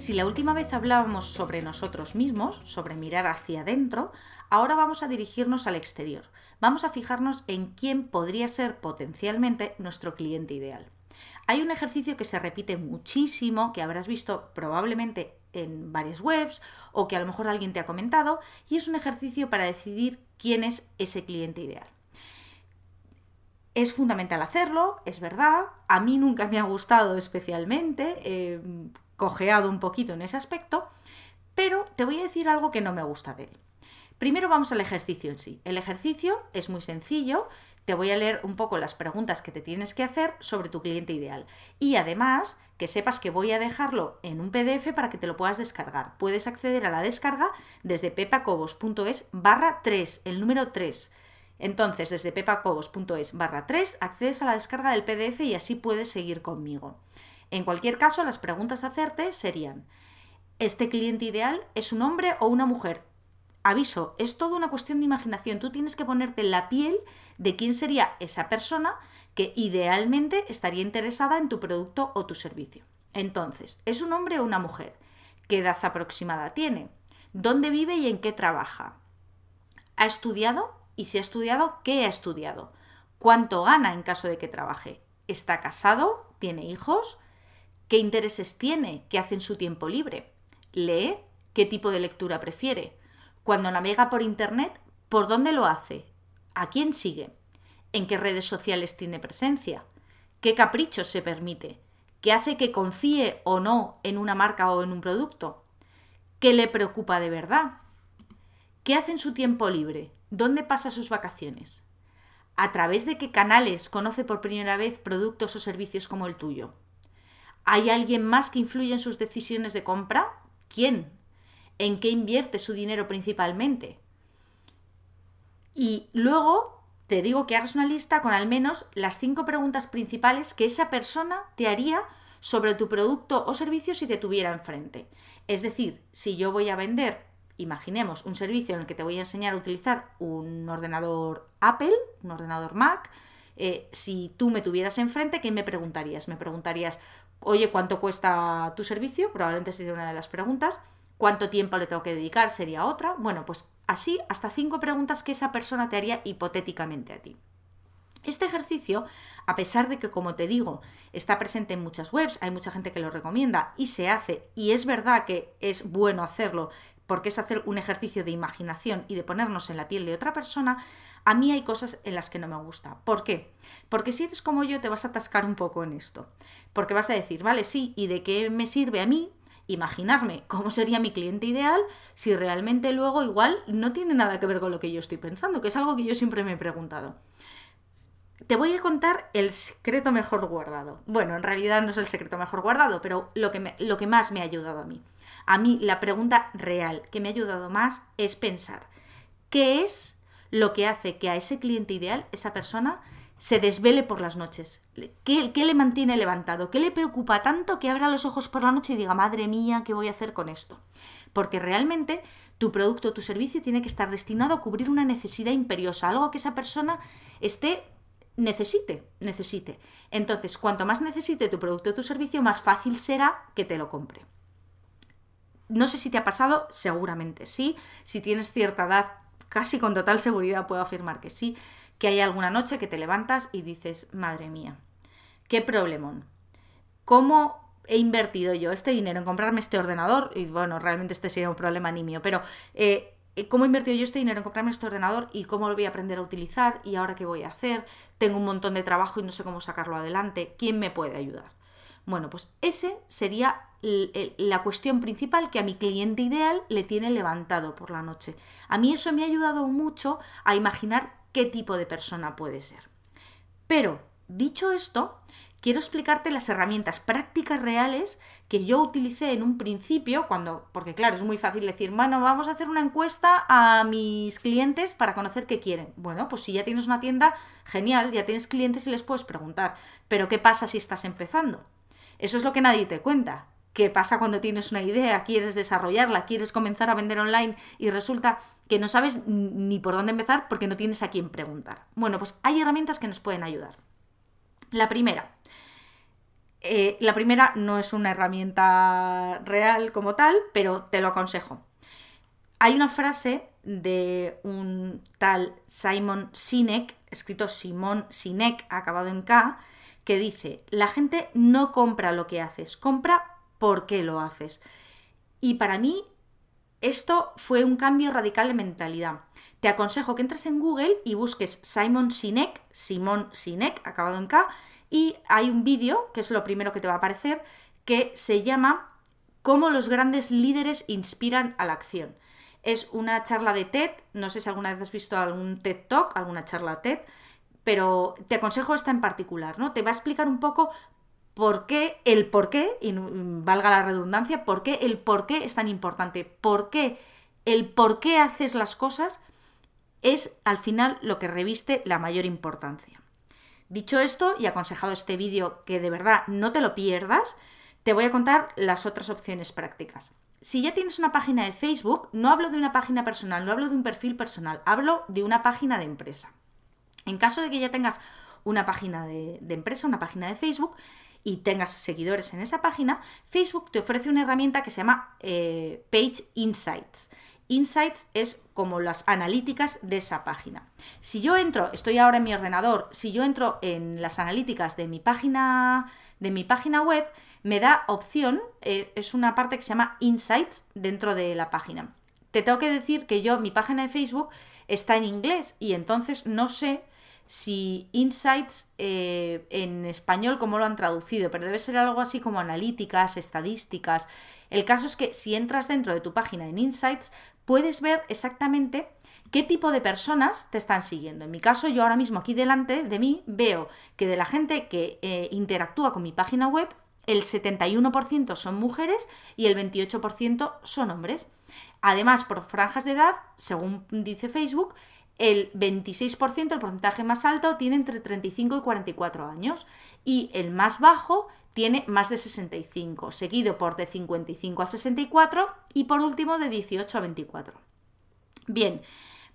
Si la última vez hablábamos sobre nosotros mismos, sobre mirar hacia adentro, ahora vamos a dirigirnos al exterior. Vamos a fijarnos en quién podría ser potencialmente nuestro cliente ideal. Hay un ejercicio que se repite muchísimo, que habrás visto probablemente en varias webs o que a lo mejor alguien te ha comentado, y es un ejercicio para decidir quién es ese cliente ideal. Es fundamental hacerlo, es verdad. A mí nunca me ha gustado especialmente. Eh, cojeado un poquito en ese aspecto, pero te voy a decir algo que no me gusta de él. Primero vamos al ejercicio en sí. El ejercicio es muy sencillo, te voy a leer un poco las preguntas que te tienes que hacer sobre tu cliente ideal. Y además, que sepas que voy a dejarlo en un PDF para que te lo puedas descargar. Puedes acceder a la descarga desde pepacobos.es barra 3, el número 3. Entonces, desde pepacobos.es barra 3 accedes a la descarga del PDF y así puedes seguir conmigo. En cualquier caso, las preguntas a hacerte serían, ¿este cliente ideal es un hombre o una mujer? Aviso, es toda una cuestión de imaginación. Tú tienes que ponerte la piel de quién sería esa persona que idealmente estaría interesada en tu producto o tu servicio. Entonces, ¿es un hombre o una mujer? ¿Qué edad aproximada tiene? ¿Dónde vive y en qué trabaja? ¿Ha estudiado? Y si ha estudiado, ¿qué ha estudiado? ¿Cuánto gana en caso de que trabaje? ¿Está casado? ¿Tiene hijos? Qué intereses tiene, qué hace en su tiempo libre, lee, qué tipo de lectura prefiere, cuando navega por Internet, por dónde lo hace, a quién sigue, en qué redes sociales tiene presencia, qué caprichos se permite, qué hace que confíe o no en una marca o en un producto, qué le preocupa de verdad, qué hace en su tiempo libre, dónde pasa sus vacaciones, a través de qué canales conoce por primera vez productos o servicios como el tuyo. ¿Hay alguien más que influye en sus decisiones de compra? ¿Quién? ¿En qué invierte su dinero principalmente? Y luego te digo que hagas una lista con al menos las cinco preguntas principales que esa persona te haría sobre tu producto o servicio si te tuviera enfrente. Es decir, si yo voy a vender, imaginemos, un servicio en el que te voy a enseñar a utilizar un ordenador Apple, un ordenador Mac, eh, si tú me tuvieras enfrente, ¿qué me preguntarías? Me preguntarías, oye, ¿cuánto cuesta tu servicio? Probablemente sería una de las preguntas. ¿Cuánto tiempo le tengo que dedicar? Sería otra. Bueno, pues así hasta cinco preguntas que esa persona te haría hipotéticamente a ti. Este ejercicio, a pesar de que, como te digo, está presente en muchas webs, hay mucha gente que lo recomienda y se hace, y es verdad que es bueno hacerlo porque es hacer un ejercicio de imaginación y de ponernos en la piel de otra persona, a mí hay cosas en las que no me gusta. ¿Por qué? Porque si eres como yo te vas a atascar un poco en esto. Porque vas a decir, vale, sí, ¿y de qué me sirve a mí imaginarme cómo sería mi cliente ideal si realmente luego igual no tiene nada que ver con lo que yo estoy pensando, que es algo que yo siempre me he preguntado. Te voy a contar el secreto mejor guardado. Bueno, en realidad no es el secreto mejor guardado, pero lo que, lo que más me ha ayudado a mí. A mí la pregunta real que me ha ayudado más es pensar, ¿qué es lo que hace que a ese cliente ideal, esa persona, se desvele por las noches. ¿Qué, ¿Qué, le mantiene levantado? ¿Qué le preocupa tanto que abra los ojos por la noche y diga, madre mía, ¿qué voy a hacer con esto? Porque realmente tu producto, tu servicio tiene que estar destinado a cubrir una necesidad imperiosa, algo que esa persona esté necesite, necesite. Entonces, cuanto más necesite tu producto o tu servicio, más fácil será que te lo compre. No sé si te ha pasado, seguramente sí. Si tienes cierta edad, casi con total seguridad puedo afirmar que sí, que hay alguna noche que te levantas y dices, madre mía, qué problemón. ¿Cómo he invertido yo este dinero en comprarme este ordenador? Y bueno, realmente este sería un problema ni mío, pero eh, ¿cómo he invertido yo este dinero en comprarme este ordenador y cómo lo voy a aprender a utilizar y ahora qué voy a hacer? Tengo un montón de trabajo y no sé cómo sacarlo adelante. ¿Quién me puede ayudar? Bueno, pues ese sería la cuestión principal que a mi cliente ideal le tiene levantado por la noche. A mí eso me ha ayudado mucho a imaginar qué tipo de persona puede ser. Pero, dicho esto, quiero explicarte las herramientas prácticas reales que yo utilicé en un principio, cuando, porque claro, es muy fácil decir, bueno, vamos a hacer una encuesta a mis clientes para conocer qué quieren. Bueno, pues si ya tienes una tienda, genial, ya tienes clientes y les puedes preguntar, pero ¿qué pasa si estás empezando? Eso es lo que nadie te cuenta. ¿Qué pasa cuando tienes una idea, quieres desarrollarla, quieres comenzar a vender online y resulta que no sabes ni por dónde empezar porque no tienes a quién preguntar? Bueno, pues hay herramientas que nos pueden ayudar. La primera, eh, la primera no es una herramienta real como tal, pero te lo aconsejo. Hay una frase de un tal Simon Sinek, escrito Simon Sinek, acabado en K, que dice, la gente no compra lo que haces, compra por qué lo haces. Y para mí esto fue un cambio radical de mentalidad. Te aconsejo que entres en Google y busques Simon Sinek, Simon Sinek, acabado en K, y hay un vídeo, que es lo primero que te va a aparecer, que se llama Cómo los grandes líderes inspiran a la acción. Es una charla de TED, no sé si alguna vez has visto algún TED Talk, alguna charla TED, pero te aconsejo esta en particular, ¿no? Te va a explicar un poco por qué, el por qué, y valga la redundancia, por qué el por qué es tan importante, por qué el por qué haces las cosas es al final lo que reviste la mayor importancia. Dicho esto y aconsejado este vídeo que de verdad no te lo pierdas, te voy a contar las otras opciones prácticas. Si ya tienes una página de Facebook, no hablo de una página personal, no hablo de un perfil personal, hablo de una página de empresa. En caso de que ya tengas una página de, empresa, una página de Facebook, y tengas seguidores en esa página, Facebook te ofrece una herramienta que se llama eh, Page Insights. Insights es como las analíticas de esa página. Si yo entro, estoy ahora en mi ordenador, si yo entro en las analíticas de mi página, de mi página web, me da opción, eh, es una parte que se llama Insights dentro de la página. Te tengo que decir que yo, mi página de Facebook está en inglés y entonces no sé si Insights eh, en español cómo lo han traducido, pero debe ser algo así como analíticas, estadísticas. El caso es que si entras dentro de tu página en Insights, puedes ver exactamente qué tipo de personas te están siguiendo. En mi caso, yo ahora mismo aquí delante de mí veo que de la gente que eh, interactúa con mi página web, el 71% son mujeres y el 28% son hombres. Además, por franjas de edad, según dice Facebook, el 26%, el porcentaje más alto, tiene entre 35 y 44 años y el más bajo tiene más de 65, seguido por de 55 a 64 y por último de 18 a 24. Bien,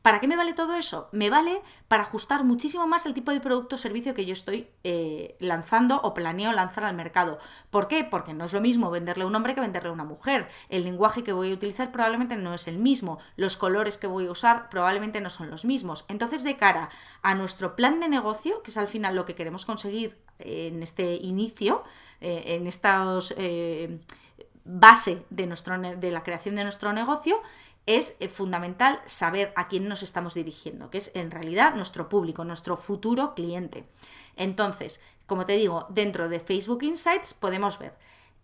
¿Para qué me vale todo eso? Me vale para ajustar muchísimo más el tipo de producto o servicio que yo estoy eh, lanzando o planeo lanzar al mercado. ¿Por qué? Porque no es lo mismo venderle a un hombre que venderle a una mujer. El lenguaje que voy a utilizar probablemente no es el mismo. Los colores que voy a usar probablemente no son los mismos. Entonces, de cara a nuestro plan de negocio, que es al final lo que queremos conseguir en este inicio, eh, en esta eh, base de, nuestro, de la creación de nuestro negocio, es eh, fundamental saber a quién nos estamos dirigiendo, que es en realidad nuestro público, nuestro futuro cliente. Entonces, como te digo, dentro de Facebook Insights podemos ver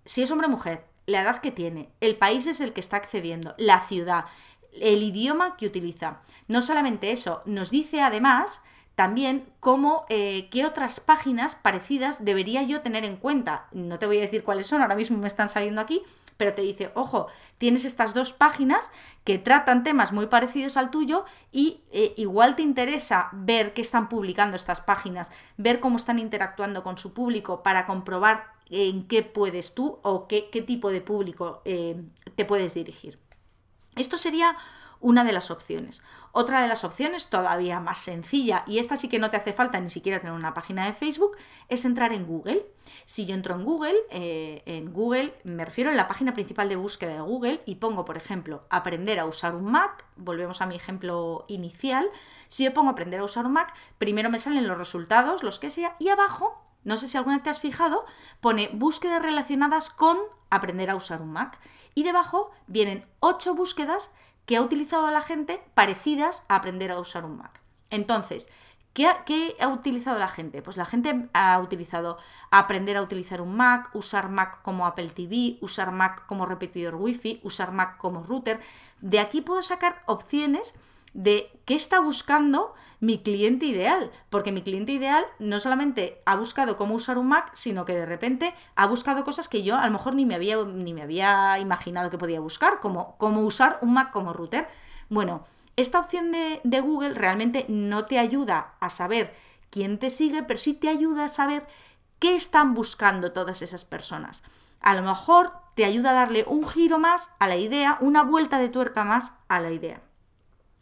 si es hombre o mujer, la edad que tiene, el país es el que está accediendo, la ciudad, el idioma que utiliza. No solamente eso, nos dice además también cómo, eh, qué otras páginas parecidas debería yo tener en cuenta. No te voy a decir cuáles son, ahora mismo me están saliendo aquí, pero te dice, ojo, tienes estas dos páginas que tratan temas muy parecidos al tuyo y eh, igual te interesa ver qué están publicando estas páginas, ver cómo están interactuando con su público para comprobar en qué puedes tú o qué, tipo de público eh, te puedes dirigir. Esto sería una de las opciones. Otra de las opciones, todavía más sencilla, y esta sí que no te hace falta ni siquiera tener una página de Facebook, es entrar en Google. Si yo entro en Google, eh, en Google me refiero a la página principal de búsqueda de Google y pongo, por ejemplo, aprender a usar un Mac, volvemos a mi ejemplo inicial, si yo pongo aprender a usar un Mac, primero me salen los resultados, los que sea, y abajo no sé si alguna vez te has fijado, pone búsquedas relacionadas con aprender a usar un Mac. Y debajo vienen ocho búsquedas que ha utilizado la gente parecidas a aprender a usar un Mac. Entonces, ¿qué ha, utilizado la gente? Pues la gente ha utilizado aprender a utilizar un Mac, usar Mac como Apple TV, usar Mac como repetidor Wi-Fi, usar Mac como router. De aquí puedo sacar opciones de qué está buscando mi cliente ideal, porque mi cliente ideal no solamente ha buscado cómo usar un Mac, sino que de repente ha buscado cosas que yo a lo mejor ni me había, ni me había imaginado que podía buscar, como cómo usar un Mac como router. Bueno, esta opción de, de Google realmente no te ayuda a saber quién te sigue, pero sí te ayuda a saber qué están buscando todas esas personas. A lo mejor te ayuda a darle un giro más a la idea, una vuelta de tuerca más a la idea.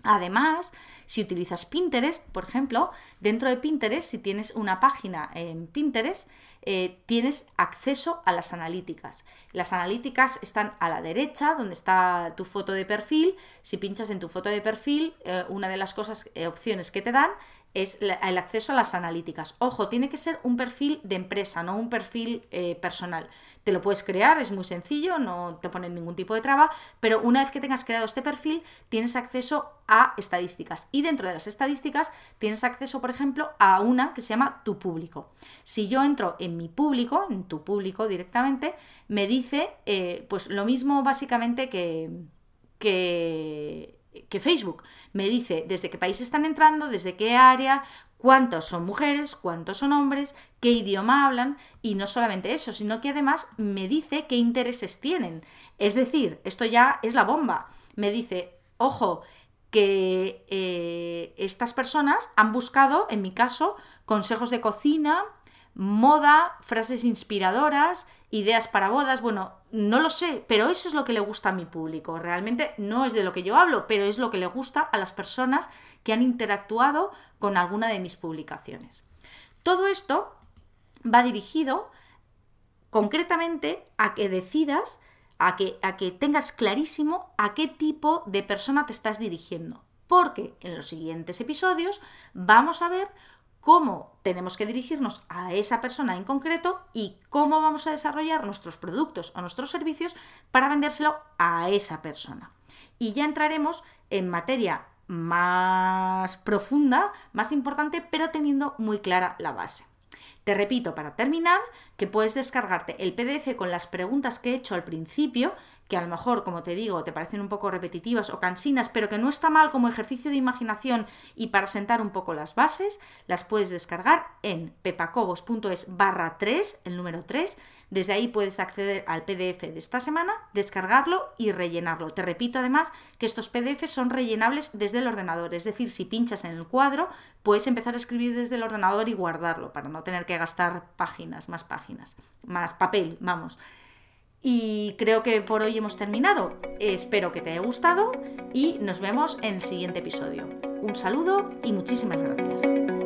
Además, si utilizas Pinterest, por ejemplo, dentro de Pinterest, si tienes una página en Pinterest, eh, tienes acceso a las analíticas. Las analíticas están a la derecha, donde está tu foto de perfil. Si pinchas en tu foto de perfil, eh, una de las cosas, eh, opciones que te dan es el acceso a las analíticas. Ojo, tiene que ser un perfil de empresa, no un perfil personal. Te lo puedes crear, es muy sencillo, no te ponen ningún tipo de traba, pero una vez que tengas creado este perfil, tienes acceso a estadísticas. Y dentro de las estadísticas tienes acceso, por ejemplo, a una que se llama tu público. Si yo entro en mi público, en tu público directamente, me dice eh, pues lo mismo básicamente que, que, Facebook. Me dice desde qué país están entrando, desde qué área, cuántos son mujeres, cuántos son hombres, qué idioma hablan y no solamente eso, sino que además me dice qué intereses tienen. Es decir, esto ya es la bomba. Me dice, ojo, que eh, estas personas han buscado, en mi caso, consejos de cocina, moda, frases inspiradoras, ideas para bodas, bueno, no lo sé, pero eso es lo que le gusta a mi público. Realmente no es de lo que yo hablo, pero es lo que le gusta a las personas que han interactuado con alguna de mis publicaciones. Todo esto va dirigido concretamente a que decidas a que, a que tengas clarísimo a qué tipo de persona te estás dirigiendo. Porque en los siguientes episodios vamos a ver cómo tenemos que dirigirnos a esa persona en concreto y cómo vamos a desarrollar nuestros productos o nuestros servicios para vendérselo a esa persona. Y ya entraremos en materia más profunda, más importante, pero teniendo muy clara la base. Te repito para terminar que puedes descargarte el PDF con las preguntas que he hecho al principio, que a lo mejor, como te digo, te parecen un poco repetitivas o cansinas, pero que no está mal como ejercicio de imaginación y para sentar un poco las bases, las puedes descargar en pepacobos.es barra 3, el número 3. Desde ahí puedes acceder al PDF de esta semana, descargarlo y rellenarlo. Te repito además que estos PDF son rellenables desde el ordenador, es decir, si pinchas en el cuadro, puedes empezar a escribir desde el ordenador y guardarlo para no tener que gastar páginas, más páginas, más papel, vamos. Y creo que por hoy hemos terminado. Espero que te haya gustado y nos vemos en el siguiente episodio. Un saludo y muchísimas gracias.